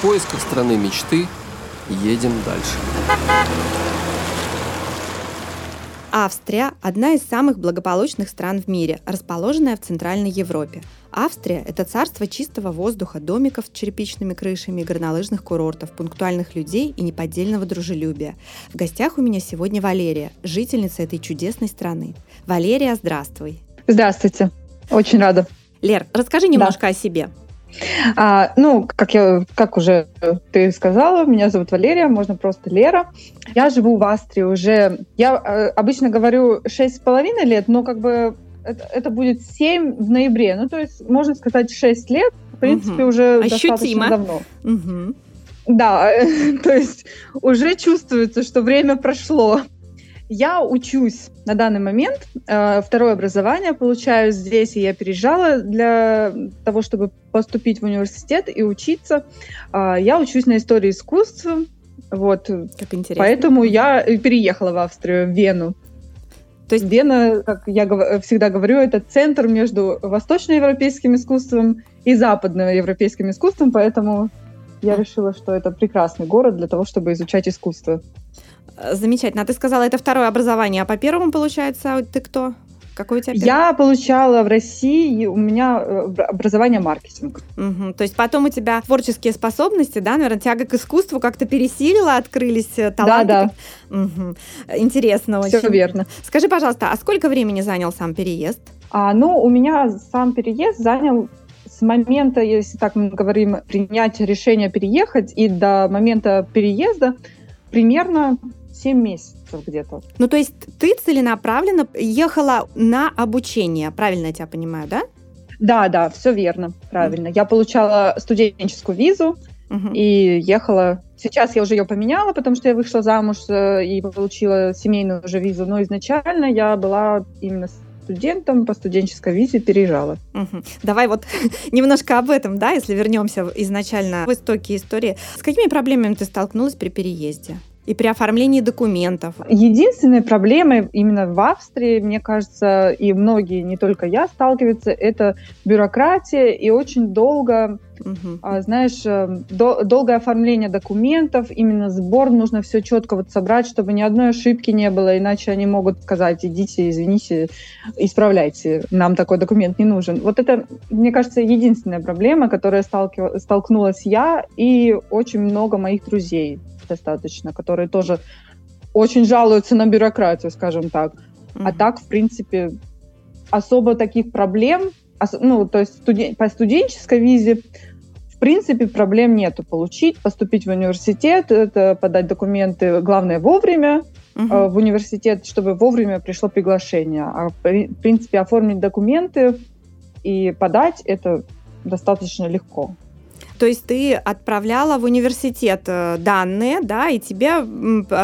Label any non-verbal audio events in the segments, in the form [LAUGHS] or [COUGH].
В поисках страны мечты едем дальше. Австрия – одна из самых благополучных стран в мире, расположенная в Центральной Европе. Австрия – это царство чистого воздуха, домиков с черепичными крышами, горнолыжных курортов, пунктуальных людей и неподдельного дружелюбия. В гостях у меня сегодня Валерия, жительница этой чудесной страны. Валерия, здравствуй. Здравствуйте. Очень рада. Лер, расскажи немножко да. о себе. А, ну, как я, как уже ты сказала, меня зовут Валерия, можно просто Лера. Я живу в Австрии уже, я э, обычно говорю шесть с половиной лет, но как бы это, это будет 7 в ноябре. Ну, то есть, можно сказать, 6 лет, в принципе, угу. уже Ощутимо. достаточно давно. Угу. Да, [LAUGHS] то есть уже чувствуется, что время прошло. Я учусь на данный момент, э, второе образование получаю здесь, и я переезжала для того, чтобы поступить в университет и учиться. Э, я учусь на истории искусства, вот. Как интересно. Поэтому я переехала в Австрию, в Вену. То есть Вена, как я всегда говорю, это центр между восточноевропейским искусством и западноевропейским искусством, поэтому я решила, что это прекрасный город для того, чтобы изучать искусство. Замечательно. А ты сказала, это второе образование, а по первому, получается, ты кто? Какой у тебя? Я получала в России, у меня э, образование маркетинг. Угу. То есть потом у тебя творческие способности, да, наверное, тяга к искусству как-то пересилила, открылись э, таланты. Да, да. Угу. Интересно Все очень. Все верно. Скажи, пожалуйста, а сколько времени занял сам переезд? А, ну, у меня сам переезд занял с момента, если так мы говорим, принятия решения переехать и до момента переезда примерно 7 месяцев где-то. Ну, то есть ты целенаправленно ехала на обучение, правильно я тебя понимаю, да? Да, да, все верно, правильно. Mm. Я получала студенческую визу mm-hmm. и ехала. Сейчас я уже ее поменяла, потому что я вышла замуж э, и получила семейную уже визу. Но изначально я была именно студентом по студенческой визе переезжала. Угу. Давай вот [LAUGHS] немножко об этом, да, если вернемся изначально в истоки истории. С какими проблемами ты столкнулась при переезде? И при оформлении документов. Единственной проблемой именно в Австрии, мне кажется, и многие, не только я, сталкиваются, это бюрократия и очень долго, угу. а, знаешь, э, до, долгое оформление документов, именно сбор, нужно все четко вот собрать, чтобы ни одной ошибки не было, иначе они могут сказать, идите, извините, исправляйте, нам такой документ не нужен. Вот это, мне кажется, единственная проблема, которая сталкив... столкнулась я и очень много моих друзей достаточно, которые тоже очень жалуются на бюрократию, скажем так. Mm-hmm. А так, в принципе, особо таких проблем, ну, то есть студен- по студенческой визе, принципе, проблем нету получить, поступить в университет, это подать документы, главное, вовремя э, в университет, чтобы вовремя пришло приглашение. А, в принципе, оформить документы и подать это достаточно легко. То есть ты отправляла в университет э, данные, да, и тебе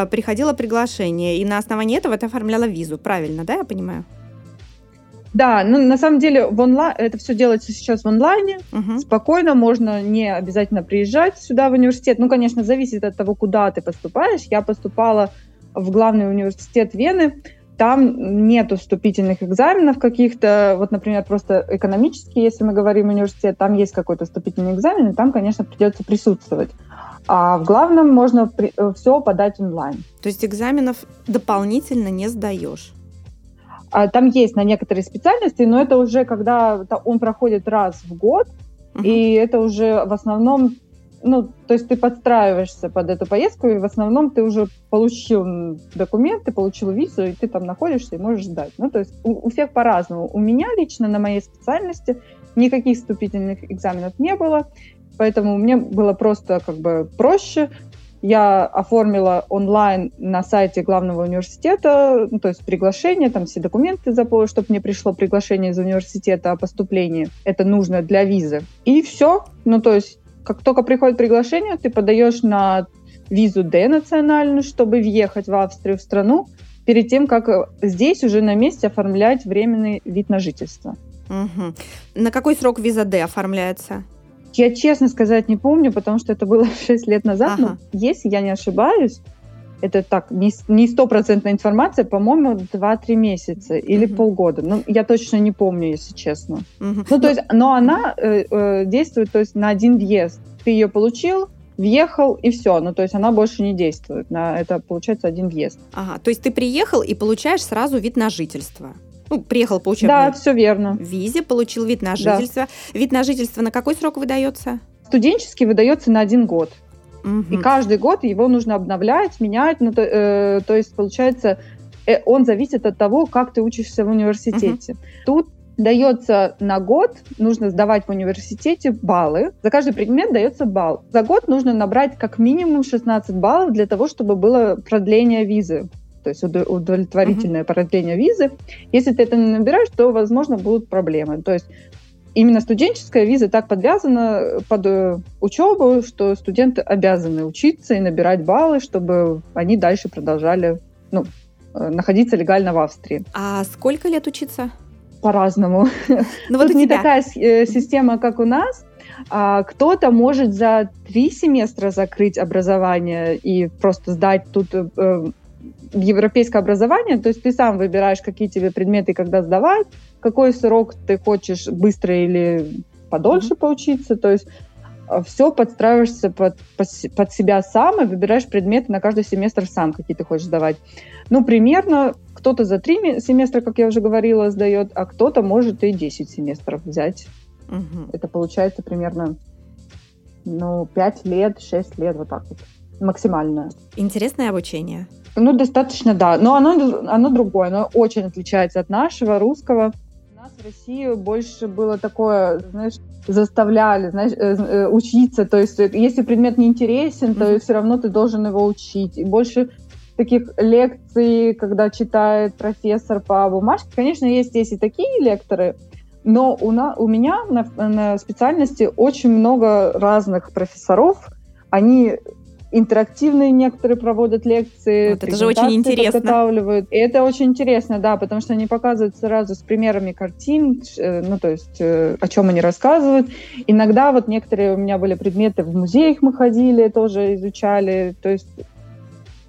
приходило приглашение, и на основании этого ты оформляла визу, правильно, да, я понимаю? Да, ну на самом деле в онлайн это все делается сейчас в онлайне. Uh-huh. Спокойно можно не обязательно приезжать сюда в университет. Ну, конечно, зависит от того, куда ты поступаешь. Я поступала в главный университет Вены там нет вступительных экзаменов каких-то, вот, например, просто экономический, если мы говорим университет, там есть какой-то вступительный экзамен, и там, конечно, придется присутствовать. А в главном можно при, э, все подать онлайн. То есть экзаменов дополнительно не сдаешь? А, там есть на некоторые специальности, но это уже когда он проходит раз в год, uh-huh. и это уже в основном ну, то есть ты подстраиваешься под эту поездку, и в основном ты уже получил документы, получил визу, и ты там находишься и можешь ждать. Ну, то есть у, у всех по-разному. У меня лично на моей специальности никаких вступительных экзаменов не было, поэтому мне было просто как бы проще. Я оформила онлайн на сайте главного университета, ну, то есть приглашение, там все документы заполнила, чтобы мне пришло приглашение из университета о поступлении. Это нужно для визы. И все. Ну, то есть как только приходит приглашение, ты подаешь на визу D национальную, чтобы въехать в Австрию, в страну, перед тем, как э, здесь уже на месте оформлять временный вид на жительство. Угу. На какой срок виза D оформляется? Я честно сказать не помню, потому что это было [LAUGHS] 6 лет назад, ага. но если я не ошибаюсь, это так, не стопроцентная информация, по-моему, 2-3 месяца или угу. полгода. Ну, я точно не помню, если честно. Угу. Ну, то есть, но она э, э, действует то есть, на один въезд. Ты ее получил, въехал и все. Ну, то есть она больше не действует. На, это получается один въезд. Ага, то есть ты приехал и получаешь сразу вид на жительство. Ну, приехал по учебной да, все верно. визе, получил вид на жительство. Да. Вид на жительство на какой срок выдается? Студенческий выдается на один год. Угу. И каждый год его нужно обновлять, менять. Ну, то, э, то есть, получается, э, он зависит от того, как ты учишься в университете. Угу. Тут дается на год, нужно сдавать в университете баллы. За каждый предмет дается балл. За год нужно набрать как минимум 16 баллов для того, чтобы было продление визы то есть удовлетворительное uh-huh. продление визы. Если ты это не набираешь, то, возможно, будут проблемы. То есть именно студенческая виза так подвязана под э, учебу, что студенты обязаны учиться и набирать баллы, чтобы они дальше продолжали ну, э, находиться легально в Австрии. А сколько лет учиться? По-разному. Ну, вот Тут не такая э, система, как у нас. А кто-то может за три семестра закрыть образование и просто сдать тут европейское образование, то есть ты сам выбираешь, какие тебе предметы когда сдавать, какой срок ты хочешь быстро или подольше mm-hmm. поучиться, то есть а, все подстраиваешься под, под себя сам и выбираешь предметы на каждый семестр сам, какие ты хочешь сдавать. Ну, примерно кто-то за три семестра, как я уже говорила, сдает, а кто-то может и 10 семестров взять. Угу. Это получается примерно ну, 5 лет, 6 лет, вот так вот. Максимальное. Интересное обучение. Ну, достаточно, да. Но оно, оно другое, оно очень отличается от нашего, русского. У нас в России больше было такое, знаешь, заставляли, знаешь, э, э, учиться. То есть, э, если предмет не интересен, то mm-hmm. все равно ты должен его учить. И больше таких лекций, когда читает профессор по бумажке. Конечно, есть здесь и такие лекторы, но у, на, у меня на, на специальности очень много разных профессоров. Они интерактивные некоторые проводят лекции. Вот это же очень интересно. Подготавливают. И это очень интересно, да, потому что они показывают сразу с примерами картин, э, ну, то есть э, о чем они рассказывают. Иногда вот некоторые у меня были предметы в музеях мы ходили, тоже изучали. То есть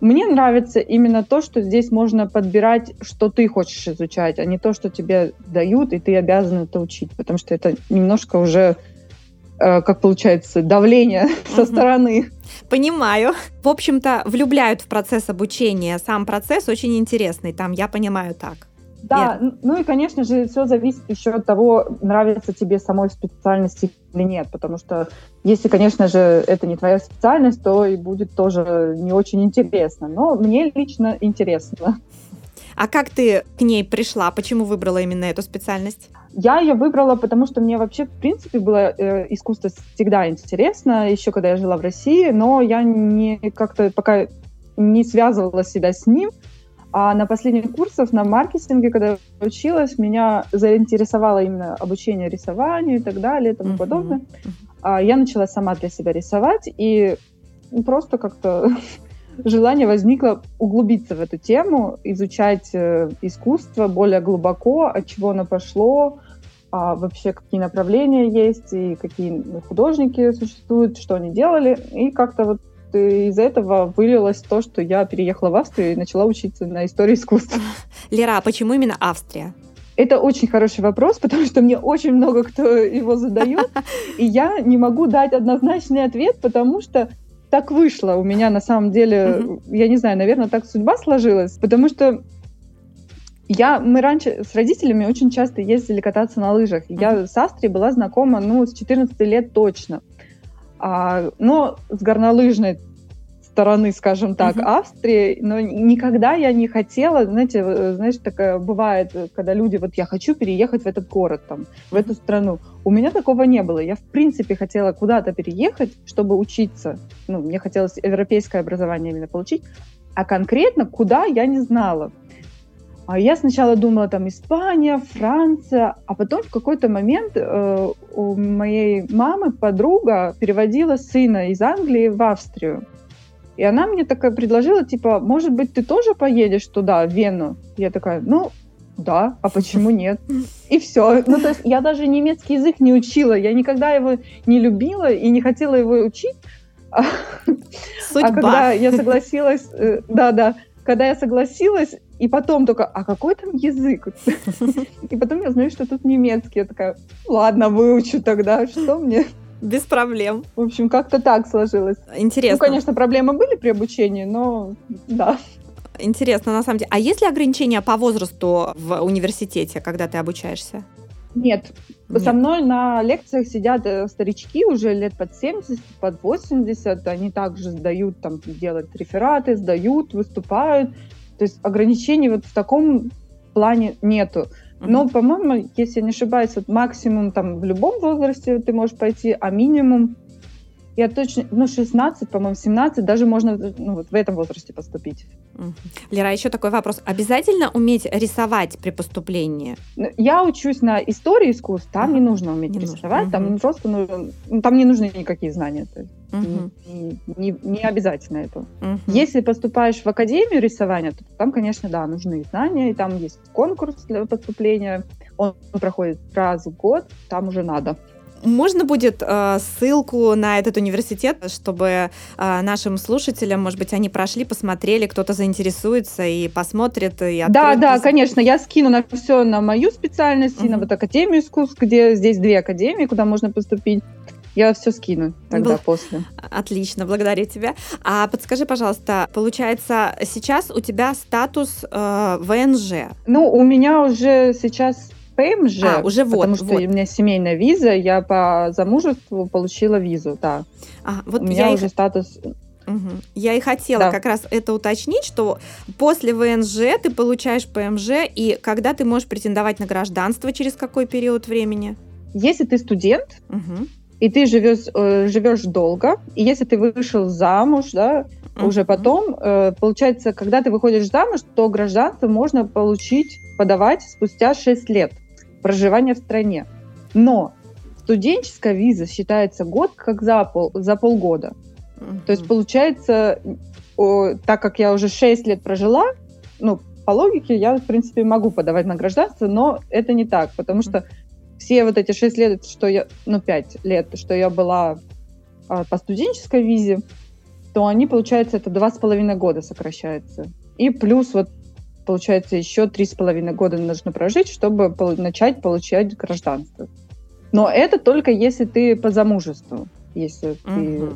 мне нравится именно то, что здесь можно подбирать, что ты хочешь изучать, а не то, что тебе дают, и ты обязан это учить, потому что это немножко уже как получается, давление угу. [LAUGHS] со стороны. Понимаю. В общем-то, влюбляют в процесс обучения. Сам процесс очень интересный, там, я понимаю так. Да, Верно. ну и, конечно же, все зависит еще от того, нравится тебе самой специальности или нет, потому что если, конечно же, это не твоя специальность, то и будет тоже не очень интересно. Но мне лично интересно. А как ты к ней пришла? Почему выбрала именно эту специальность? Я ее выбрала, потому что мне вообще, в принципе, было э, искусство всегда интересно, еще когда я жила в России, но я не как-то пока не связывала себя с ним. А на последних курсах на маркетинге, когда я училась, меня заинтересовало именно обучение рисованию и так далее и тому uh-huh. подобное. А я начала сама для себя рисовать и просто как-то [LAUGHS] желание возникло углубиться в эту тему, изучать э, искусство более глубоко, от чего оно пошло, а вообще какие направления есть и какие художники существуют, что они делали. И как-то вот из этого вылилось то, что я переехала в Австрию и начала учиться на истории искусства. [LAUGHS] Лера, а почему именно Австрия? Это очень хороший вопрос, [LAUGHS] потому что мне очень много кто его задает, [LAUGHS] и я не могу дать однозначный ответ, потому что так вышло у меня на самом деле, я не знаю, наверное, так судьба сложилась, потому что я, мы раньше с родителями очень часто ездили кататься на лыжах. Я с Астрией была знакома, ну, с 14 лет точно. А, но с горнолыжной стороны, скажем так. Австрии, но никогда я не хотела, знаете, э, знаешь, такое бывает, когда люди, вот я хочу переехать в этот город, там, в эту страну. У меня такого не было. Я, в принципе, хотела куда-то переехать, чтобы учиться. Ну, мне хотелось европейское образование именно получить. А конкретно куда, я не знала. А я сначала думала там Испания, Франция, а потом в какой-то момент э, у моей мамы подруга переводила сына из Англии в Австрию. И она мне такая предложила, типа, может быть, ты тоже поедешь туда, в Вену? Я такая, ну, да, а почему [LAUGHS] нет? И все. Ну, то есть я даже немецкий язык не учила, я никогда его не любила и не хотела его учить. [LAUGHS] Судьба. А когда я согласилась, э, да-да, когда я согласилась, и потом только, а какой там язык? И потом я знаю, что тут немецкий. Я такая, ладно, выучу тогда, что мне? Без проблем. В общем, как-то так сложилось. Интересно. Ну, конечно, проблемы были при обучении, но да. Интересно, на самом деле. А есть ли ограничения по возрасту в университете, когда ты обучаешься? Нет. Нет. Со мной на лекциях сидят э, старички уже лет под 70, под 80. Они также сдают, там, делают рефераты, сдают, выступают. То есть ограничений вот в таком плане нету. Но, по-моему, если я не ошибаюсь, вот максимум там в любом возрасте ты можешь пойти, а минимум я точно, ну, 16, по-моему, 17, даже можно ну, вот в этом возрасте поступить. Лера, еще такой вопрос. Обязательно уметь рисовать при поступлении? Ну, я учусь на истории искусств, там не нужно уметь не рисовать, нужно. там угу. просто нужно, ну, там не нужны никакие знания. То есть угу. не, не, не обязательно это. Угу. Если поступаешь в академию рисования, то там, конечно, да, нужны знания, и там есть конкурс для поступления, он проходит раз в год, там уже надо. Можно будет э, ссылку на этот университет, чтобы э, нашим слушателям, может быть, они прошли, посмотрели, кто-то заинтересуется и посмотрит. И да, да, конечно, я скину на все на мою специальность, и на вот Академию искусств, где здесь две академии, куда можно поступить. Я все скину тогда Бл... после. Отлично, благодарю тебя. А подскажи, пожалуйста, получается, сейчас у тебя статус э, ВНЖ? Ну, у меня уже сейчас ПМЖ, а, уже вот, потому что вот. у меня семейная виза, я по замужеству получила визу, да. А, вот у меня я уже их... статус Угу. Я и хотела да. как раз это уточнить, что после ВНЖ ты получаешь ПМЖ, и когда ты можешь претендовать на гражданство, через какой период времени? Если ты студент, угу. и ты живешь, э, живешь долго, и если ты вышел замуж, да, угу. уже потом, э, получается, когда ты выходишь замуж, то гражданство можно получить, подавать спустя 6 лет проживания в стране. Но студенческая виза считается год как за, пол, за полгода. Mm-hmm. То есть получается, о, так как я уже 6 лет прожила, ну, по логике я, в принципе, могу подавать на гражданство, но это не так, потому что все вот эти 6 лет, что я, ну, 5 лет, что я была а, по студенческой визе, то они, получается, это два с половиной года сокращается. И плюс вот получается, еще три с половиной года нужно прожить, чтобы начать получать гражданство. Но это только если ты по замужеству, если угу. ты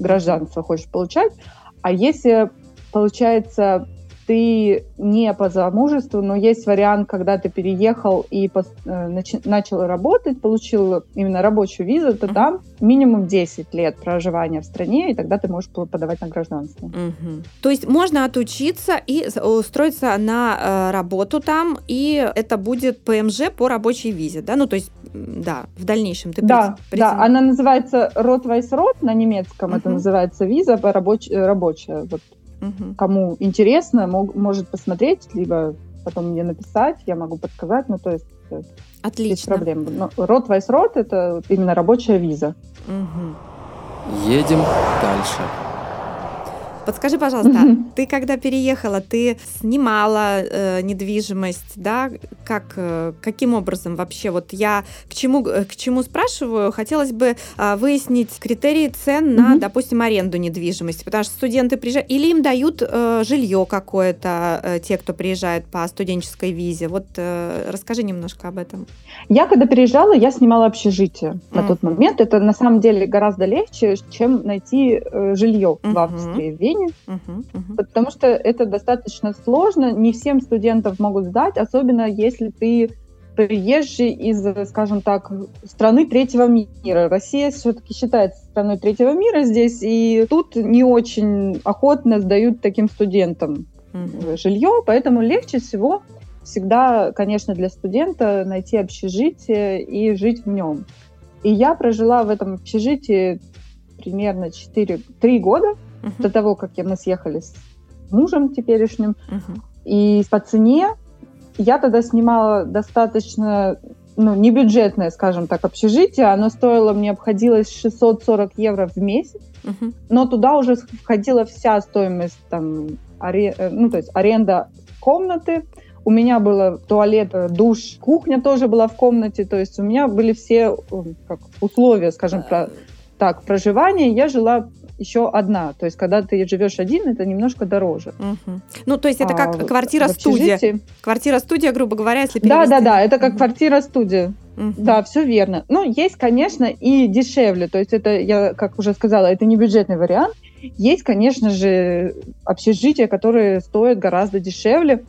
гражданство хочешь получать. А если, получается, ты не по замужеству, но есть вариант, когда ты переехал и э, нач, начал работать, получил именно рабочую визу, то там минимум 10 лет проживания в стране, и тогда ты можешь подавать на гражданство. Uh-huh. То есть можно отучиться и устроиться на э, работу там, и это будет ПМЖ по рабочей визе, да? Ну, то есть, да, в дальнейшем ты Да, пред... да, она называется Ротвайсрот на немецком, uh-huh. это называется виза по рабоч... рабочая, вот Угу. Кому интересно, мог, может посмотреть, либо потом мне написать, я могу подсказать, ну, то есть э, Отлично. без проблем. Но рот вайс рот это именно рабочая виза. Угу. Едем дальше. Подскажи, пожалуйста, ты когда переехала, ты снимала э, недвижимость, да? Как, э, каким образом вообще? Вот я к чему, э, к чему спрашиваю? Хотелось бы э, выяснить критерии цен на, допустим, аренду недвижимости, потому что студенты приезжают, или им дают э, жилье какое-то, э, те, кто приезжает по студенческой визе. Вот э, расскажи немножко об этом. Я когда переезжала, я снимала общежитие mm-hmm. на тот момент. Это на самом деле гораздо легче, чем найти э, жилье mm-hmm. в Австрии, Вене, uh-huh, uh-huh. потому что это достаточно сложно. Не всем студентов могут сдать, особенно если ты приезжий из, скажем так, страны третьего мира. Россия все-таки считается страной третьего мира здесь, и тут не очень охотно сдают таким студентам uh-huh. жилье, поэтому легче всего всегда, конечно, для студента найти общежитие и жить в нем. И я прожила в этом общежитии примерно 4, 3 года uh-huh. до того, как мы съехали с мужем теперешним. Uh-huh. И по цене я тогда снимала достаточно ну, не бюджетное, скажем так, общежитие. Оно стоило, мне обходилось 640 евро в месяц, uh-huh. но туда уже входила вся стоимость, там, аре... Э, ну, то есть аренда комнаты, у меня было туалет, э, душ, кухня тоже была в комнате, то есть у меня были все э, как, условия, скажем про, так, проживания. Я жила еще одна. То есть, когда ты живешь один, это немножко дороже. Угу. Ну, то есть, это как а, квартира-студия. Квартира-студия, грубо говоря, если Да, да, да, это как квартира-студия. Угу. Да, все верно. Ну, есть, конечно, и дешевле. То есть это, я как уже сказала, это не бюджетный вариант. Есть, конечно же, общежития, которые стоят гораздо дешевле.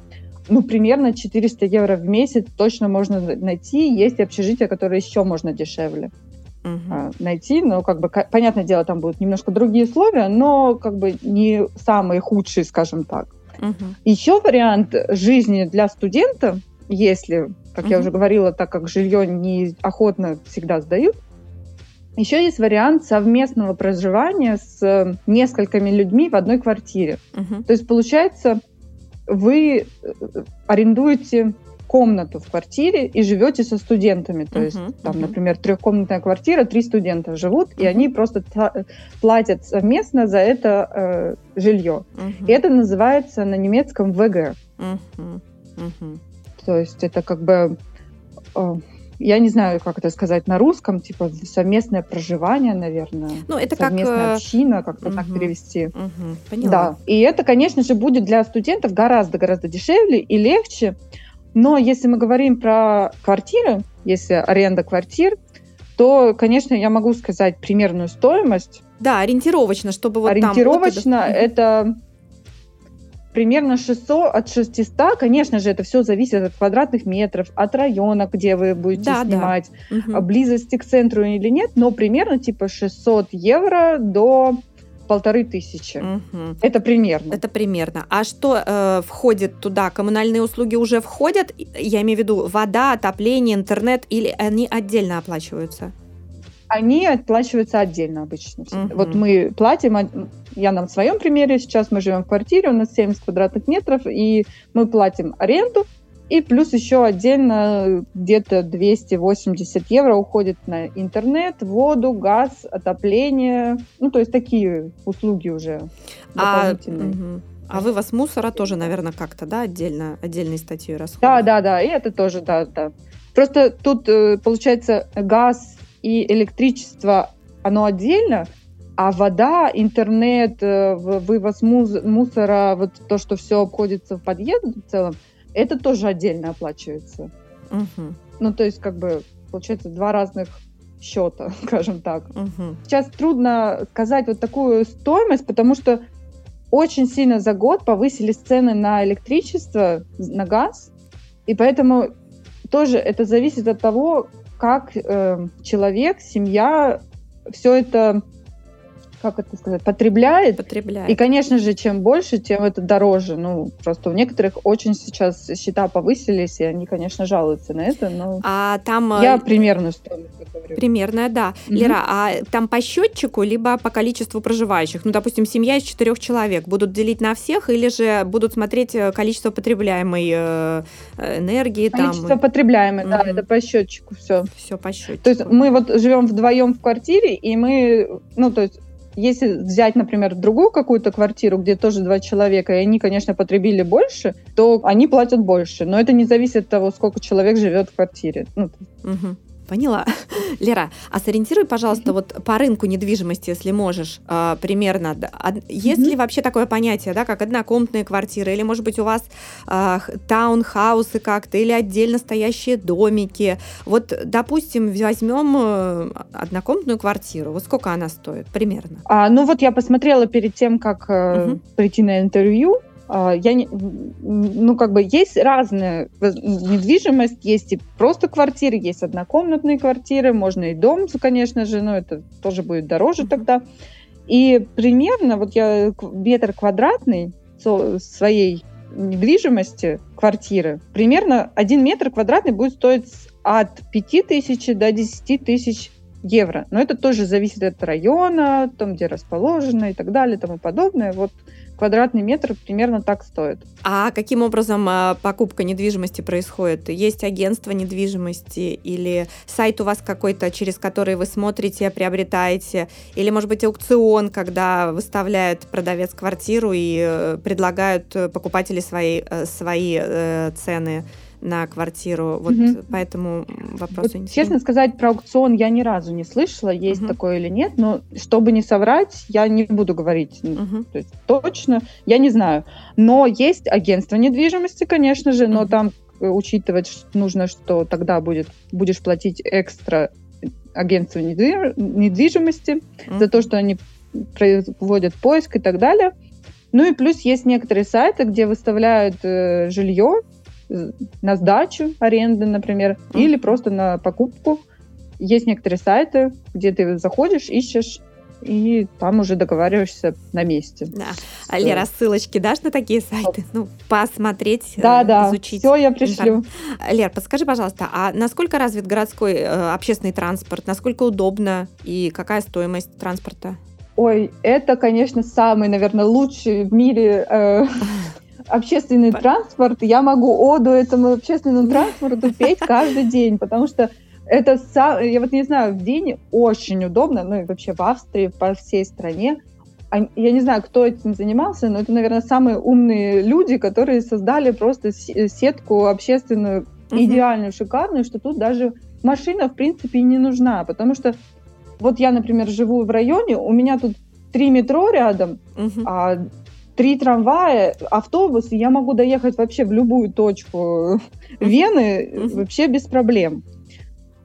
Ну, примерно 400 евро в месяц точно можно найти. Есть общежития, которые еще можно дешевле uh-huh. найти. Но, как бы, понятное дело, там будут немножко другие условия, но как бы не самые худшие, скажем так. Uh-huh. Еще вариант жизни для студента, если, как uh-huh. я уже говорила, так как жилье не охотно всегда сдают, еще есть вариант совместного проживания с несколькими людьми в одной квартире. Uh-huh. То есть, получается, вы э, арендуете комнату в квартире и живете со студентами. То uh-huh, есть, там, uh-huh. например, трехкомнатная квартира, три студента живут, uh-huh. и они просто платят совместно за это э, жилье. Uh-huh. И это называется на немецком ВГ. Uh-huh. Uh-huh. То есть это как бы... Э, я не знаю, как это сказать на русском, типа совместное проживание, наверное. Ну, это совместная как... Э, община, как-то угу, так перевести. Угу, поняла. Да. И это, конечно же, будет для студентов гораздо-гораздо дешевле и легче, но если мы говорим про квартиры, если аренда квартир, то, конечно, я могу сказать примерную стоимость. Да, ориентировочно, чтобы вот ориентировочно там... Ориентировочно это примерно 600 от 600. Конечно же, это все зависит от квадратных метров, от района, где вы будете да, снимать, да. близости к центру или нет, но примерно типа 600 евро до полторы тысячи. Угу. Это примерно. Это примерно. А что э, входит туда? Коммунальные услуги уже входят? Я имею в виду вода, отопление, интернет, или они отдельно оплачиваются? Они оплачиваются отдельно обычно. Угу. Вот мы платим, я на своем примере, сейчас мы живем в квартире, у нас 70 квадратных метров, и мы платим аренду, и плюс еще отдельно где-то 280 евро уходит на интернет, воду, газ, отопление. Ну, то есть такие услуги уже а, дополнительные. А, угу. а вывоз мусора тоже, наверное, как-то, да, отдельно, отдельной статьей расходов? Да, да, да, и это тоже, да, да. Просто тут, э, получается, газ и электричество, оно отдельно, а вода, интернет, э, вывоз мусора, вот то, что все обходится в подъезд в целом, это тоже отдельно оплачивается. Угу. Ну, то есть, как бы, получается, два разных счета, [LAUGHS] скажем так. Угу. Сейчас трудно сказать вот такую стоимость, потому что очень сильно за год повысились цены на электричество, на газ, и поэтому тоже это зависит от того, как э, человек, семья все это как это сказать, потребляет. Потребляет. И, конечно же, чем больше, тем это дороже. Ну, просто у некоторых очень сейчас счета повысились, и они, конечно, жалуются на это, но а там... я э, примерную стоимость говорю. Примерная, да. Mm-hmm. Лера, а там по счетчику, либо по количеству проживающих? Ну, допустим, семья из четырех человек. Будут делить на всех или же будут смотреть э, количество потребляемой э, энергии? Количество там? потребляемой, mm-hmm. да, это по счетчику все. Все по счетчику. То есть мы вот живем вдвоем в квартире, и мы, ну, то есть если взять, например, другую какую-то квартиру, где тоже два человека, и они, конечно, потребили больше, то они платят больше. Но это не зависит от того, сколько человек живет в квартире. Ну, угу. Поняла. [LAUGHS] Лера, а сориентируй, пожалуйста, вот по рынку недвижимости, если можешь, а, примерно. Есть ли вообще такое понятие, да, как однокомнатные квартиры, или, может быть, у вас а, таунхаусы как-то, или отдельно стоящие домики? Вот, допустим, возьмем э, однокомнатную квартиру. Вот сколько она стоит примерно? А, ну вот я посмотрела перед тем, как угу. прийти на интервью. А, я не, ну, как бы есть разная недвижимость, есть и просто квартиры, есть однокомнатные квартиры, можно и дом, конечно же, но это тоже будет дороже тогда. И примерно, вот я метр квадратный своей недвижимости, квартиры, примерно один метр квадратный будет стоить от 5 тысяч до 10 тысяч евро. Но это тоже зависит от района, там, где расположено и так далее, и тому подобное. Вот квадратный метр примерно так стоит. А каким образом а, покупка недвижимости происходит? Есть агентство недвижимости или сайт у вас какой-то, через который вы смотрите, приобретаете? Или, может быть, аукцион, когда выставляет продавец квартиру и э, предлагают э, покупатели свои, э, свои цены? На квартиру. Вот угу. поэтому вопрос вот, Честно сказать, про аукцион я ни разу не слышала, есть угу. такое или нет, но чтобы не соврать, я не буду говорить угу. то есть, точно, я не знаю. Но есть агентство недвижимости, конечно же, но угу. там учитывать нужно, что тогда будет, будешь платить экстра агентству недвижимости mm-hmm. за то, что они производят поиск и так далее. Ну и плюс есть некоторые сайты, где выставляют э, жилье э, на сдачу, аренды, например, mm-hmm. или просто на покупку. Есть некоторые сайты, где ты заходишь, ищешь и там уже договариваешься на месте. Да. А, Лера, ссылочки дашь на такие сайты? Ну, посмотреть, да, э, да. изучить. Все, я пришлю. Лер, подскажи, пожалуйста, а насколько развит городской э, общественный транспорт? Насколько удобно и какая стоимость транспорта? Ой, это, конечно, самый, наверное, лучший в мире э, [LAUGHS] общественный транспорт. Я могу оду этому общественному транспорту петь каждый день, потому что это, я вот не знаю, в день очень удобно, ну и вообще в Австрии, по всей стране. Я не знаю, кто этим занимался, но это, наверное, самые умные люди, которые создали просто сетку общественную идеальную, шикарную, что тут даже машина, в принципе, не нужна, потому что вот я, например, живу в районе, у меня тут три метро рядом, а три трамвая, автобус, и я могу доехать вообще в любую точку Вены вообще без проблем.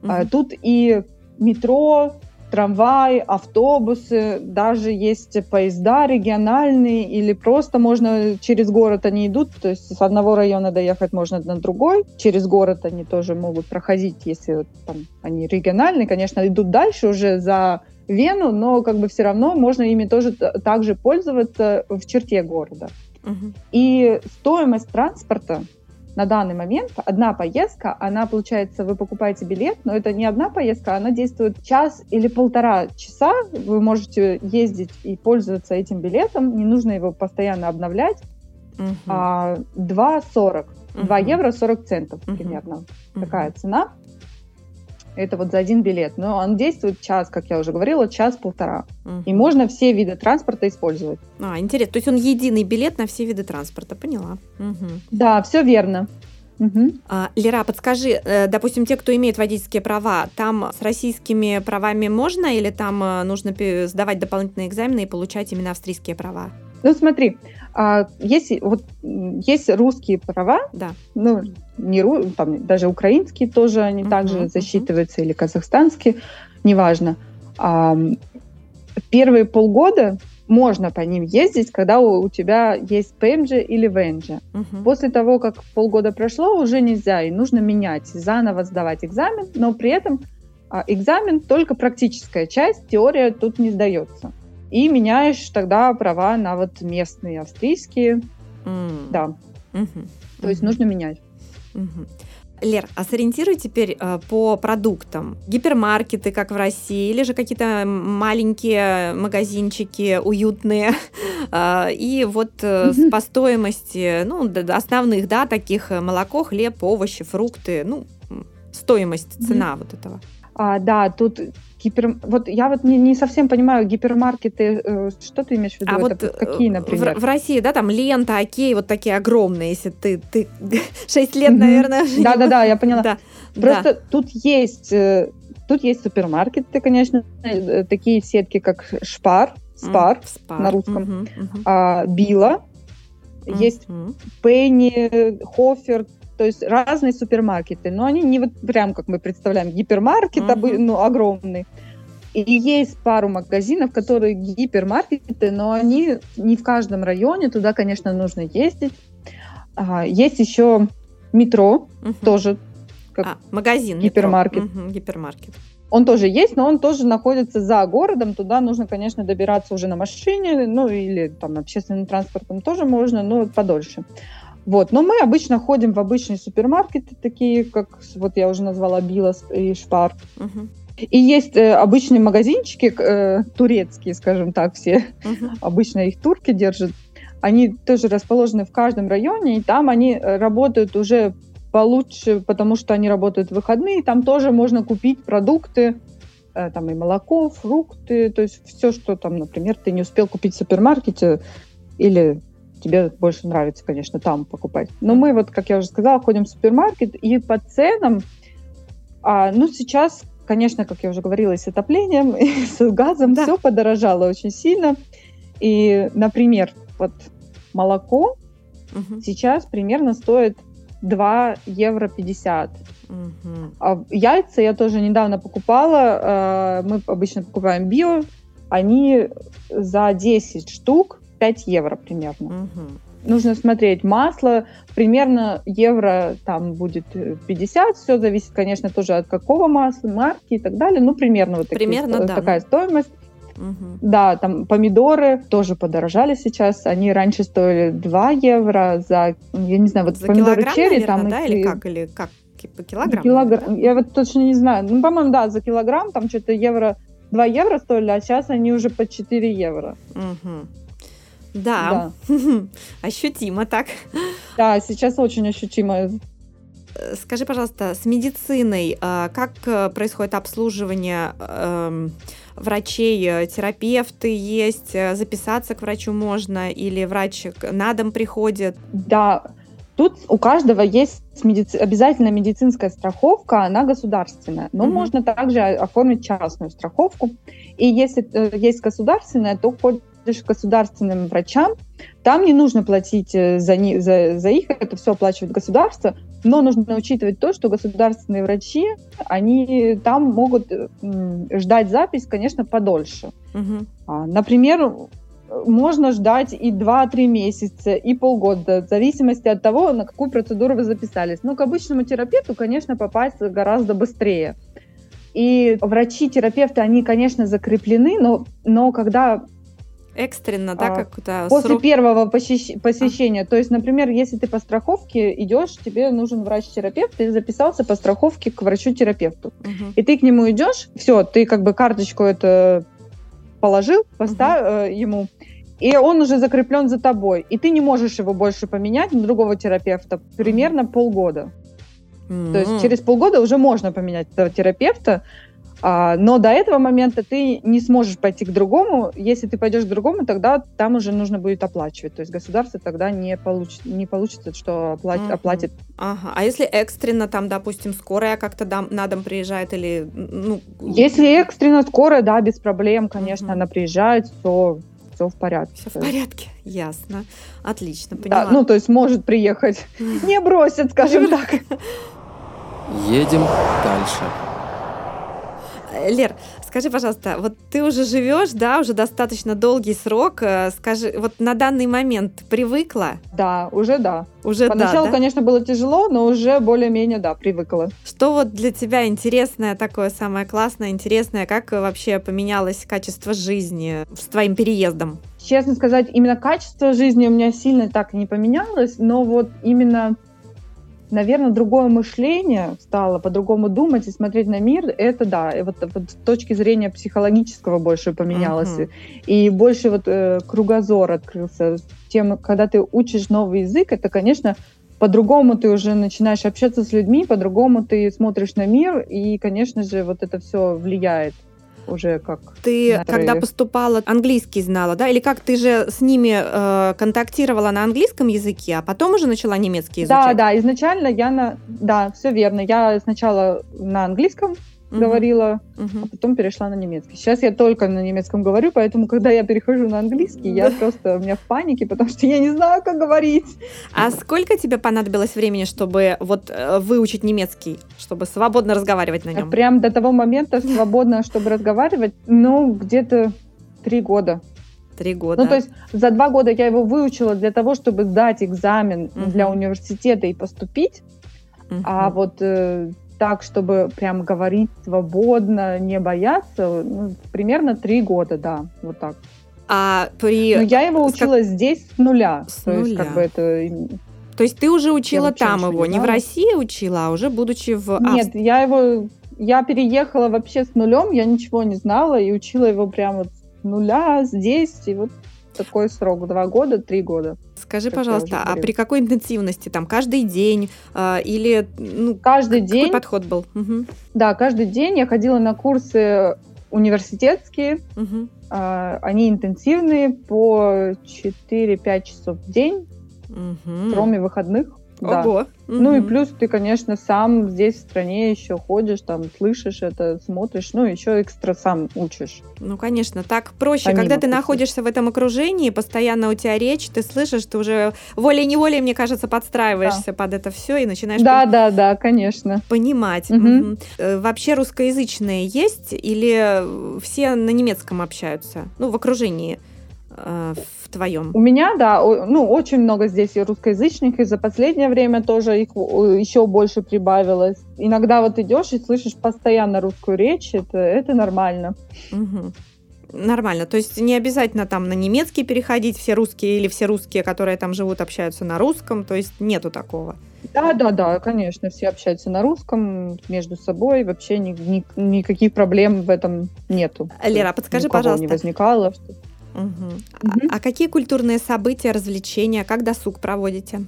Mm-hmm. Тут и метро, трамвай, автобусы, даже есть поезда региональные или просто можно через город они идут, то есть с одного района доехать можно на другой, через город они тоже могут проходить, если там они региональные, конечно, идут дальше уже за Вену, но как бы все равно можно ими тоже также пользоваться в черте города. Угу. И стоимость транспорта на данный момент одна поездка, она получается, вы покупаете билет, но это не одна поездка, она действует час или полтора часа. Вы можете ездить и пользоваться этим билетом, не нужно его постоянно обновлять. Угу. А, 2,40. Угу. 2 евро 40 центов угу. примерно. Угу. Такая цена. Это вот за один билет. Но он действует час, как я уже говорила, час-полтора. Угу. И можно все виды транспорта использовать. А, интересно. То есть он единый билет на все виды транспорта. Поняла. Угу. Да, все верно. Угу. А, Лера, подскажи, э, допустим, те, кто имеет водительские права, там с российскими правами можно или там э, нужно сдавать дополнительные экзамены и получать именно австрийские права? Ну, смотри, есть, вот, есть русские права, да. ну, не, там, даже украинские тоже, они uh-huh, также uh-huh. засчитываются, или казахстанские, неважно. А, первые полгода можно по ним ездить, когда у, у тебя есть ПМЖ или ВНЖ. Uh-huh. После того, как полгода прошло, уже нельзя, и нужно менять, заново сдавать экзамен, но при этом а, экзамен только практическая часть, теория тут не сдается и меняешь тогда права на вот местные австрийские. Mm. Да. Mm-hmm. То есть mm-hmm. нужно менять. Mm-hmm. Лер, а сориентируй теперь э, по продуктам. Гипермаркеты, как в России, или же какие-то маленькие магазинчики уютные. Э, [LAUGHS] и вот э, mm-hmm. по стоимости, ну, основных, да, таких э, молоко, хлеб, овощи, фрукты, ну, стоимость, цена mm-hmm. вот этого. А, да, тут гипер... Вот я вот не, не совсем понимаю, гипермаркеты, э, что ты имеешь в виду? А Это вот какие, например? В, в России, да, там лента, окей, вот такие огромные, если ты, ты [LAUGHS] 6 лет, наверное, Да-да-да, я поняла. Да. Просто да. тут есть... Э, тут есть супермаркеты, конечно, э, такие сетки, как Шпар, Спар, mm, Спар. на русском, uh-huh, uh-huh. А, Била, uh-huh. есть Пенни, Хофер, то есть разные супермаркеты, но они не вот прям, как мы представляем, гипермаркет uh-huh. ну, огромный. И есть пару магазинов, которые гипермаркеты, но они не в каждом районе, туда, конечно, нужно ездить. А, есть еще метро, uh-huh. тоже как а, магазин, гипермаркет. Угу, гипермаркет. Он тоже есть, но он тоже находится за городом. Туда нужно, конечно, добираться уже на машине, ну или там общественным транспортом тоже можно, но подольше. Вот. Но мы обычно ходим в обычные супермаркеты, такие как, вот я уже назвала, Билос и Шпар. Угу. И есть э, обычные магазинчики, э, турецкие, скажем так, все. Угу. [LAUGHS] Обычно их турки держат. Они тоже расположены в каждом районе, и там они э, работают уже получше, потому что они работают в выходные. Там тоже можно купить продукты, э, там и молоко, фрукты, то есть все, что там, например, ты не успел купить в супермаркете или тебе больше нравится, конечно, там покупать. Но мы вот, как я уже сказала, ходим в супермаркет, и по ценам, а, ну, сейчас, конечно, как я уже говорила, и с отоплением, [LAUGHS] и с газом да. все подорожало очень сильно. И, например, вот молоко угу. сейчас примерно стоит 2 евро 50. Угу. А яйца я тоже недавно покупала. Э, мы обычно покупаем био. Они за 10 штук 5 евро примерно. Угу. Нужно смотреть. Масло примерно евро там будет 50. Все зависит, конечно, тоже от какого масла, марки и так далее. Ну, примерно вот примерно, такие, да. такая стоимость. Угу. Да, там помидоры тоже подорожали сейчас. Они раньше стоили 2 евро за, я не знаю, вот за помидоры черри там да, или как, или как? По килограмм? Килограмм. Я вот точно не знаю. Ну, по-моему, да, за килограмм там что-то евро 2 евро стоили, а сейчас они уже по 4 евро. Угу. Да, да. [LAUGHS] ощутимо так. Да, сейчас очень ощутимо. Скажи, пожалуйста, с медициной а, как э, происходит обслуживание эм, врачей, э, терапевты есть, э, записаться к врачу можно или врач на дом приходит? Да, Тут у каждого есть медици... обязательно медицинская страховка, она государственная. Но mm-hmm. можно также оформить частную страховку. И если есть государственная, то ходишь к государственным врачам. Там не нужно платить за, за, за их, это все оплачивает государство. Но нужно учитывать то, что государственные врачи, они там могут ждать запись, конечно, подольше. Угу. Например, можно ждать и 2-3 месяца, и полгода, в зависимости от того, на какую процедуру вы записались. Но к обычному терапевту, конечно, попасть гораздо быстрее. И врачи-терапевты, они, конечно, закреплены, но, но когда экстренно, да, а, как-то после срок... первого посещения. А. То есть, например, если ты по страховке идешь, тебе нужен врач-терапевт, ты записался по страховке к врачу-терапевту, угу. и ты к нему идешь, все, ты как бы карточку это положил, поставил угу. ему, и он уже закреплен за тобой, и ты не можешь его больше поменять на другого терапевта примерно полгода. Mm-hmm. То есть через полгода уже можно поменять этого терапевта, а, но до этого момента ты не сможешь пойти к другому. Если ты пойдешь к другому, тогда там уже нужно будет оплачивать. То есть государство тогда не, получит, не получится, что оплатит. Uh-huh. оплатит. Ага. А если экстренно, там, допустим, скорая как-то дам, на дом приезжает или... Ну... Если экстренно скорая, да, без проблем, конечно, uh-huh. она приезжает, то все в порядке. Все в порядке, ясно. Отлично, поняла. Да, ну, то есть может приехать. Не бросят, скажем [LAUGHS] так. Едем дальше. Лер, скажи, пожалуйста, вот ты уже живешь, да, уже достаточно долгий срок. Э, скажи, вот на данный момент привыкла? Да, уже да. Уже Поначалу, да, да? конечно, было тяжело, но уже более-менее, да, привыкла. Что вот для тебя интересное, такое самое классное, интересное, как вообще поменялось качество жизни с твоим переездом? Честно сказать, именно качество жизни у меня сильно так не поменялось, но вот именно наверное, другое мышление стало, по-другому думать и смотреть на мир, это да, и вот, вот с точки зрения психологического больше поменялось, uh-huh. и больше вот э, кругозор открылся. Тем, когда ты учишь новый язык, это, конечно, по-другому ты уже начинаешь общаться с людьми, по-другому ты смотришь на мир, и, конечно же, вот это все влияет уже как. Ты, когда поступала, английский знала, да? Или как ты же с ними э, контактировала на английском языке, а потом уже начала немецкий изучать? Да, да, изначально я на... Да, все верно. Я сначала на английском угу. говорила, угу. а потом перешла на немецкий. Сейчас я только на немецком говорю, поэтому, когда я перехожу на английский, я просто у меня в панике, потому что я не знаю, как говорить. А сколько тебе понадобилось времени, чтобы вот э, выучить немецкий, чтобы свободно разговаривать на нем? Прям до того момента [LAUGHS] свободно, чтобы разговаривать, ну, где-то три года. Три года. Ну, то есть за два года я его выучила для того, чтобы сдать экзамен uh для университета и поступить. uh А вот э, так, чтобы прям говорить свободно, не бояться, ну, примерно три года, да, вот так. А при... Но я его учила как... здесь с нуля. С то нуля. есть, как бы это... То есть ты уже учила там его, не в России учила, а уже будучи в Австрии? Нет, я его... Я переехала вообще с нулем, я ничего не знала и учила его прямо с нуля здесь, и вот такой срок, два года, три года. Скажи, пожалуйста, а при какой интенсивности? Там каждый день э, или ну, каждый день? Какой подход был? Угу. Да, каждый день я ходила на курсы университетские. Угу. Э, они интенсивные по 4-5 часов в день, угу. кроме выходных. Да. Ого. Ну и плюс ты, конечно, сам здесь в стране еще ходишь, там слышишь это, смотришь, ну еще экстра сам учишь. Ну, конечно, так проще. Помимо Когда ты курса. находишься в этом окружении, постоянно у тебя речь, ты слышишь, ты уже волей-неволей, мне кажется, подстраиваешься да. под это все и начинаешь... Да, пон... да, да, конечно. Понимать. Угу. Вообще русскоязычные есть или все на немецком общаются? Ну, в окружении э, в твоем? У меня, да, ну, очень много здесь и русскоязычных, и за последнее время тоже их еще больше прибавилось. Иногда вот идешь и слышишь постоянно русскую речь, это, это нормально. Угу. Нормально. То есть не обязательно там на немецкий переходить, все русские или все русские, которые там живут, общаются на русском. То есть нету такого. Да, да, да, конечно, все общаются на русском между собой, вообще ни, ни, никаких проблем в этом нету. Лера, подскажи, пожалуйста. не возникало. Что... Угу. Угу. А, а какие культурные события, развлечения, как досуг проводите?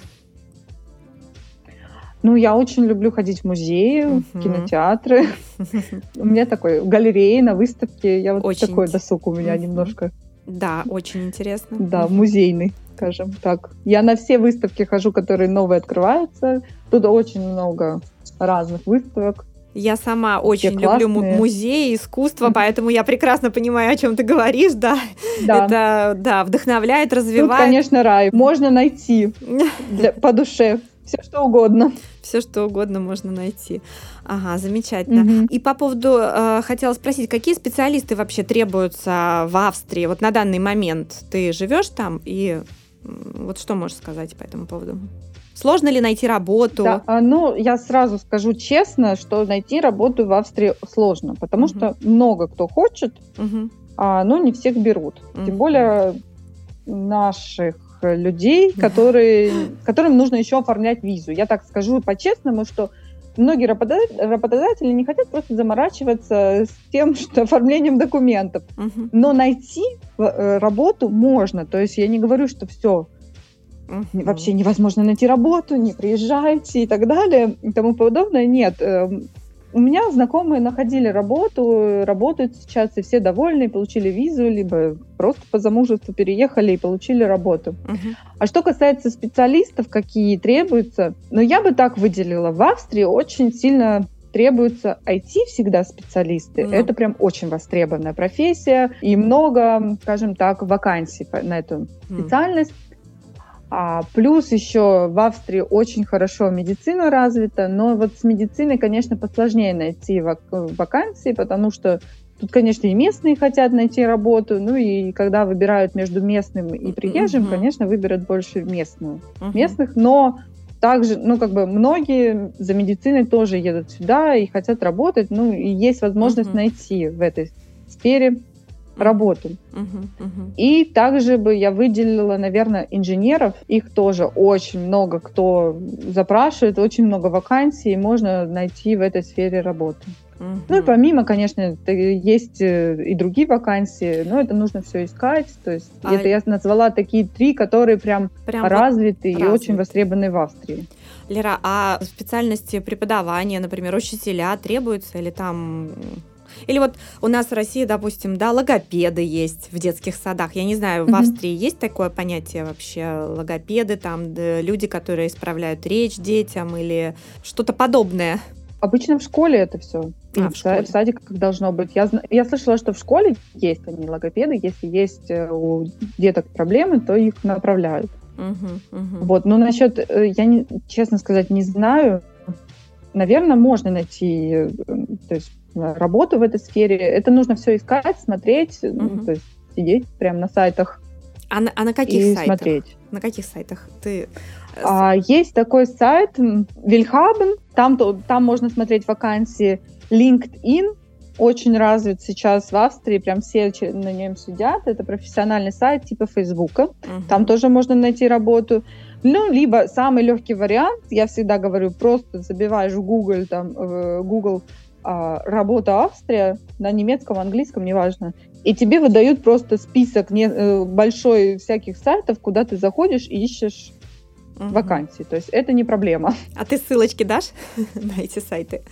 Ну, я очень люблю ходить в музеи, uh в кинотеатры. [LAUGHS] У меня такой галереи на выставке. Я вот очень такой досуг у меня немножко. Да, очень интересно. Да, музейный, скажем так. Я на все выставки хожу, которые новые открываются. Тут очень много разных выставок. Я сама очень люблю музеи, искусство, поэтому я прекрасно понимаю, о чем ты говоришь, да. да. Это, да, вдохновляет, развивает. Тут, конечно, рай. Можно найти [LAUGHS] для, по душе все что угодно. Все что угодно можно найти. Ага, замечательно. Угу. И по поводу, э, хотела спросить, какие специалисты вообще требуются в Австрии? Вот на данный момент ты живешь там, и вот что можешь сказать по этому поводу? Сложно ли найти работу? Да, а, ну, я сразу скажу честно, что найти работу в Австрии сложно, потому угу. что много кто хочет, угу. а, но не всех берут. Угу. Тем более наших людей, которые, которым нужно еще оформлять визу. Я так скажу по-честному, что многие работодатели не хотят просто заморачиваться с тем, [LAUGHS] что оформлением документов. Угу. Но найти э, работу можно. То есть я не говорю, что все, угу. вообще невозможно найти работу, не приезжайте и так далее и тому подобное. Нет, эм, у меня знакомые находили работу, работают сейчас, и все довольны, получили визу, либо просто по замужеству переехали и получили работу. Uh-huh. А что касается специалистов, какие требуются, ну, я бы так выделила. В Австрии очень сильно требуются IT всегда специалисты. Mm. Это прям очень востребованная профессия и много, скажем так, вакансий на эту mm. специальность. А, плюс еще в Австрии очень хорошо медицина развита, но вот с медициной, конечно, посложнее найти вак- вакансии, потому что тут, конечно, и местные хотят найти работу, ну и когда выбирают между местным и приезжим, uh-huh. конечно, выберут больше местную, uh-huh. местных, но также, ну, как бы многие за медициной тоже едут сюда и хотят работать, ну, и есть возможность uh-huh. найти в этой сфере работу. Uh-huh, uh-huh. И также бы я выделила, наверное, инженеров. Их тоже очень много кто запрашивает, очень много вакансий, и можно найти в этой сфере. Uh-huh. Ну и помимо, конечно, есть э, и другие вакансии, но это нужно все искать. То есть а... это я назвала такие три, которые прям, прям развиты вот и очень востребованы в Австрии. Лера, а специальности преподавания, например, учителя требуются или там или вот у нас в России, допустим, да, логопеды есть в детских садах. Я не знаю, в. Австрии есть такое понятие вообще логопеды, там да, люди, которые исправляют речь детям или что-то подобное? Обычно в школе это все. А, в, школе. в садиках как должно быть. Я, я слышала, что в школе есть они логопеды. Если есть э, у деток проблемы, то их направляют. Угу, угу. Вот, но насчет, э, я не, честно сказать, не знаю. Наверное, можно найти, э, то есть работу в этой сфере. Это нужно все искать, смотреть, угу. то есть сидеть прямо на сайтах. А на, а на каких и сайтах? смотреть. На каких сайтах ты? Э, а, есть такой сайт Вильхабен, там, то, там можно смотреть вакансии. LinkedIn очень развит сейчас в Австрии, прям все на нем сидят. Это профессиональный сайт типа Фейсбука. Угу. Там тоже можно найти работу. Ну, либо самый легкий вариант, я всегда говорю, просто забиваешь в Google, там, в Google а, работа Австрия на немецком, английском, неважно, и тебе выдают просто список не, э, большой всяких сайтов, куда ты заходишь и ищешь угу. вакансий. То есть это не проблема. А ты ссылочки дашь [LAUGHS] на эти сайты?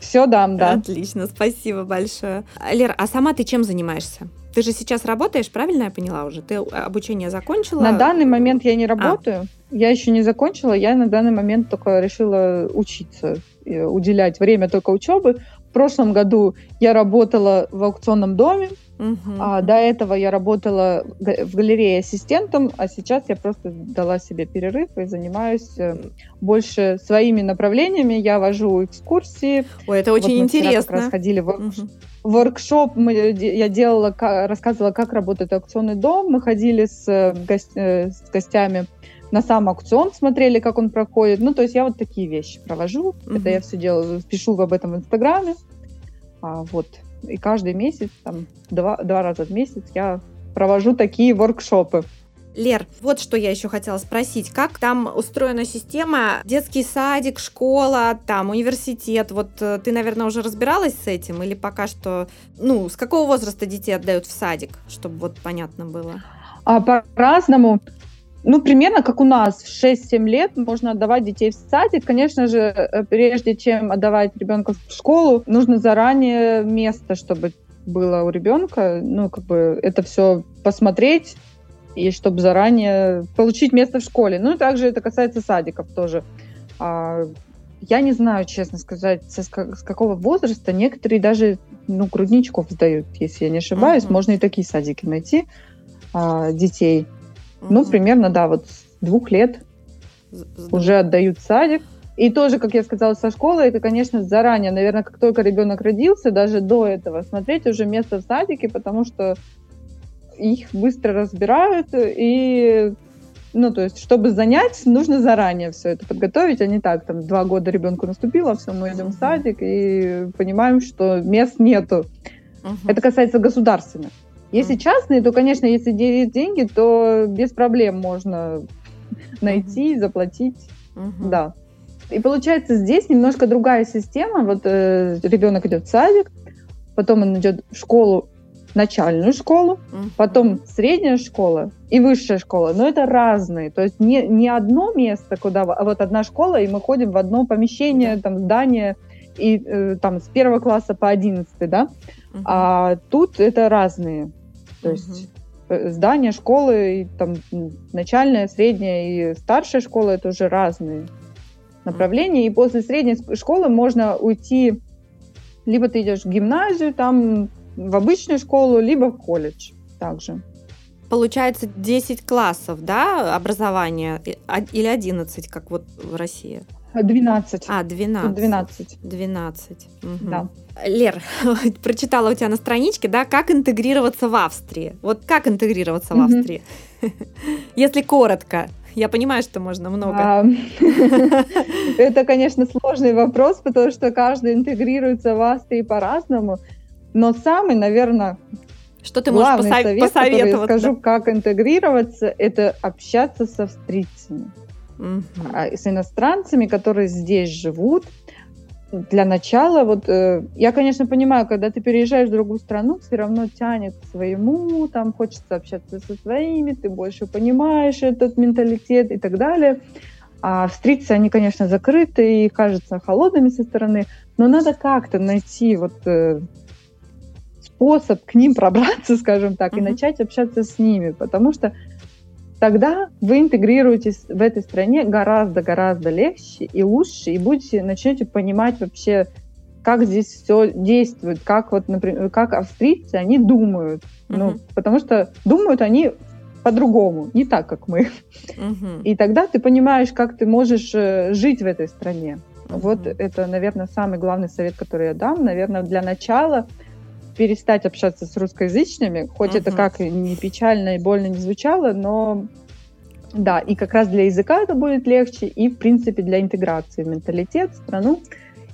Все дам, да. Отлично, спасибо большое. Лер, а сама ты чем занимаешься? Ты же сейчас работаешь, правильно я поняла уже? Ты обучение закончила? На данный момент я не а. работаю. А. Я еще не закончила. Я на данный момент только решила учиться, уделять время только учебы. В прошлом году я работала в аукционном доме, Uh-huh. А до этого я работала в галерее ассистентом, а сейчас я просто дала себе перерыв и занимаюсь э, больше своими направлениями. Я вожу экскурсии. Ой, это очень вот интересно. Как раз ходили в uh-huh. воркшоп. Мы, я делала, рассказывала, как работает аукционный дом. Мы ходили с, э, гость, э, с гостями на сам аукцион, смотрели, как он проходит. Ну, то есть я вот такие вещи провожу. Uh-huh. Это я все делаю, пишу об этом в Инстаграме. А, вот. И каждый месяц, там, два, два раза в месяц я провожу такие воркшопы. Лер, вот что я еще хотела спросить. Как там устроена система? Детский садик, школа, там, университет. Вот э, ты, наверное, уже разбиралась с этим? Или пока что... Ну, с какого возраста детей отдают в садик? Чтобы вот понятно было. А по-разному. Ну, примерно как у нас, в 6-7 лет можно отдавать детей в садик. Конечно же, э, прежде чем отдавать ребенка в школу, нужно заранее место, чтобы было у ребенка, ну, как бы это все посмотреть, и чтобы заранее получить место в школе. Ну, и также это касается садиков тоже. А, я не знаю, честно сказать, со, с какого возраста. Некоторые даже ну, грудничков сдают, если я не ошибаюсь. Uh-huh. Можно и такие садики найти а, детей. Ну, примерно, да, вот с двух лет Здорово. уже отдают садик. И тоже, как я сказала, со школы, это, конечно, заранее, наверное, как только ребенок родился, даже до этого, смотреть уже место в садике, потому что их быстро разбирают, и, ну, то есть, чтобы занять, нужно заранее все это подготовить, а не так, там, два года ребенку наступило, все, мы идем в садик и понимаем, что мест нету. Uh-huh. Это касается государственных. Если частные, то, конечно, если есть деньги, то без проблем можно найти, заплатить. Mm-hmm. Да. И получается, здесь немножко другая система. Вот э, ребенок идет в садик, потом он идет в школу, начальную школу, mm-hmm. потом средняя школа и высшая школа. Но это разные. То есть не, не одно место, куда... А вот одна школа, и мы ходим в одно помещение, mm-hmm. там, здание, и э, там с первого класса по одиннадцатый, да? Mm-hmm. А тут это разные. То есть угу. здания, школы, и, там начальная, средняя и старшая школа это уже разные направления. И после средней школы можно уйти, либо ты идешь в гимназию, там в обычную школу, либо в колледж также. Получается 10 классов, да, образования или 11, как вот в России? 12. А, 12. 12. 12. Угу. Да. Лер, [LAUGHS] прочитала у тебя на страничке, да, как интегрироваться в Австрии. Вот как интегрироваться в Австрии? [LAUGHS] Если коротко. Я понимаю, что можно много. А, [LAUGHS] это, конечно, сложный вопрос, потому что каждый интегрируется в Австрии по-разному. Но самый, наверное, что ты можешь главный совет, посоветовать? Я скажу, как интегрироваться, это общаться с австрийцами угу. с иностранцами, которые здесь живут. Для начала, вот э, я, конечно, понимаю, когда ты переезжаешь в другую страну, все равно тянет к своему, там хочется общаться со своими, ты больше понимаешь этот менталитет и так далее. А австрийцы, они, конечно, закрыты и кажутся холодными со стороны, но надо как-то найти вот э, способ к ним [LAUGHS] пробраться, скажем так, mm-hmm. и начать общаться с ними, потому что тогда вы интегрируетесь в этой стране гораздо-гораздо легче и лучше, и будете, начнете понимать вообще, как здесь все действует, как вот, например, как австрийцы, они думают. Uh-huh. Ну, потому что думают они по-другому, не так, как мы. Uh-huh. И тогда ты понимаешь, как ты можешь э, жить в этой стране. Uh-huh. Вот это, наверное, самый главный совет, который я дам. Наверное, для начала перестать общаться с русскоязычными, хоть uh-huh. это как не печально и больно не звучало, но да, и как раз для языка это будет легче, и, в принципе, для интеграции в менталитет, в страну,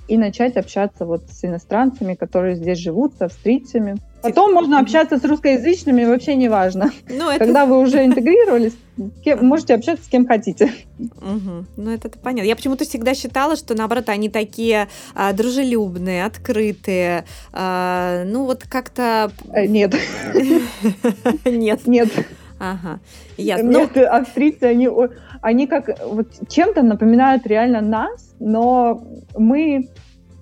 и начать общаться вот с иностранцами, которые здесь живут, с австрийцами. Потом можно общаться с русскоязычными, вообще не важно. Ну, это... Когда вы уже интегрировались, кем, можете общаться с кем хотите. Угу. Ну, это, понятно. Я почему-то всегда считала, что, наоборот, они такие а, дружелюбные, открытые. А, ну, вот как-то... Э, нет. [LAUGHS] Нет. Нет. Ага, ясно. Нет, ну... австрийцы, они, они как вот чем-то напоминают реально нас, но мы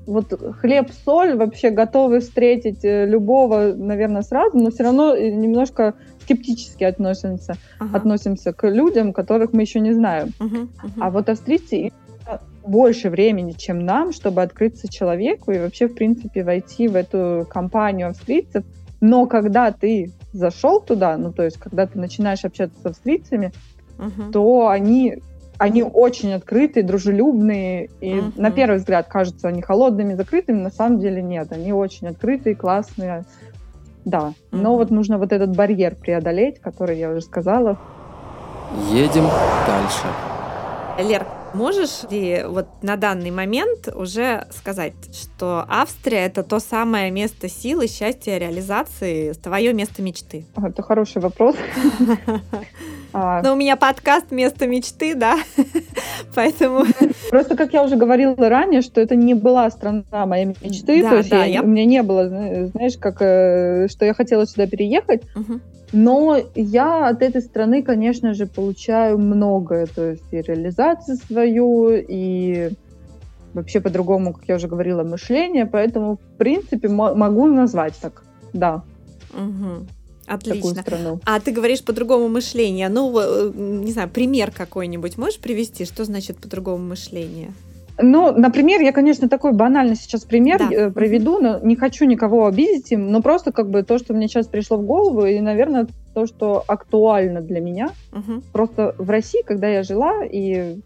вот хлеб, соль вообще готовы встретить э, любого, наверное, сразу, но все равно немножко скептически относимся, ага. относимся к людям, которых мы еще не знаем. Угу, угу. А вот австрийцы больше времени, чем нам, чтобы открыться человеку и вообще, в принципе, войти в эту компанию австрийцев. Но когда ты зашел туда, ну, то есть, когда ты начинаешь общаться с австрийцами, uh то они, они очень открытые, дружелюбные, и uh на первый взгляд кажутся они холодными, закрытыми, на самом деле нет, они очень открытые, классные, да. uh Но вот нужно вот этот барьер преодолеть, который я уже сказала. Едем дальше. Лер, можешь ли вот на данный момент уже сказать, что Австрия это то самое место силы, счастья, реализации, твое место мечты? Это хороший вопрос. [LAUGHS] А. Но у меня подкаст «Место мечты», да, [LAUGHS] поэтому... Просто, как я уже говорила ранее, что это не была страна моей мечты, то есть у меня не было, знаешь, как, э, что я хотела сюда переехать, но я от этой страны, конечно же, получаю многое, то есть и реализацию свою, и вообще по-другому, как я уже говорила, мышление, поэтому, в принципе, могу назвать так, да. Угу. Отлично. страну. А ты говоришь по-другому мышление. Ну, э, не знаю, пример какой-нибудь можешь привести? Что значит по-другому мышление? Ну, например, я, конечно, такой банальный сейчас пример да. Э, проведу, но не хочу никого обидеть им, но просто как бы то, что мне сейчас пришло в голову, и, наверное, то, что актуально для меня. Угу. Просто в России, когда я жила, и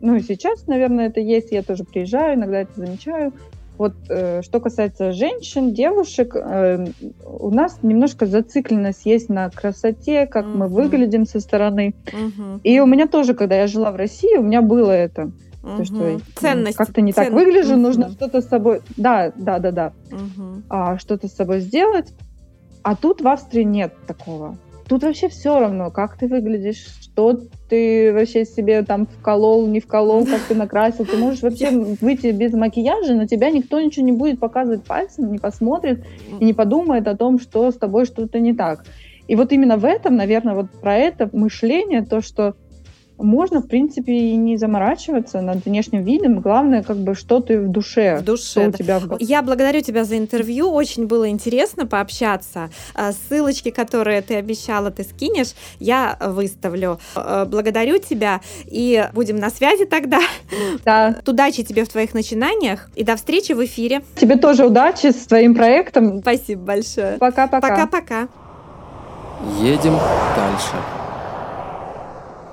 ну и сейчас, наверное, это есть, я тоже приезжаю, иногда это замечаю. Вот э, что касается женщин, девушек, э, у нас немножко зацикленность есть на красоте, как uh-huh. мы выглядим со стороны. Uh-huh. И у меня тоже, когда я жила в России, у меня было это. То, что Ценность. как-то не Цен... так выгляжу, угу. нужно что-то с собой... Да, да, да, да. Угу. А, что-то с собой сделать. А тут в Австрии нет такого. Тут вообще все равно, как ты выглядишь, что ты вообще себе там вколол, не вколол, как ты накрасил. Ты можешь вообще выйти без макияжа, на тебя никто ничего не будет показывать пальцем, не посмотрит и не подумает о том, что с тобой что-то не так. И вот именно в этом, наверное, вот про это мышление, то, что можно, в принципе, и не заморачиваться над внешним видом. Главное, как бы, что ты в душе. В душе. Что у тебя в... Я благодарю тебя за интервью. Очень было интересно пообщаться. А, ссылочки, которые ты обещала, ты скинешь, я выставлю. А, благодарю тебя и будем на связи тогда. Да. Удачи тебе в твоих начинаниях и до встречи в эфире. Тебе тоже удачи с твоим проектом. Спасибо большое. Пока-пока. Пока-пока. Едем дальше.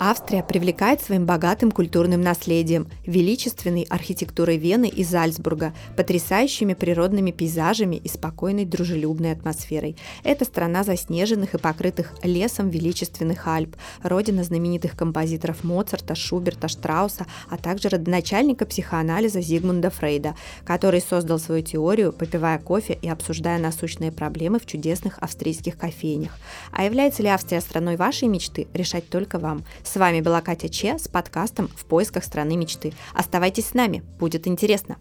Австрия привлекает своим богатым культурным наследием, величественной архитектурой Вены и Зальцбурга, потрясающими природными пейзажами и спокойной дружелюбной атмосферой. Это страна заснеженных и покрытых лесом величественных Альп, родина знаменитых композиторов Моцарта, Шуберта, Штрауса, а также родоначальника психоанализа Зигмунда Фрейда, который создал свою теорию, попивая кофе и обсуждая насущные проблемы в чудесных австрийских кофейнях. А является ли Австрия страной вашей мечты, решать только вам. С вами была Катя Че с подкастом «В поисках страны мечты». Оставайтесь с нами, будет интересно.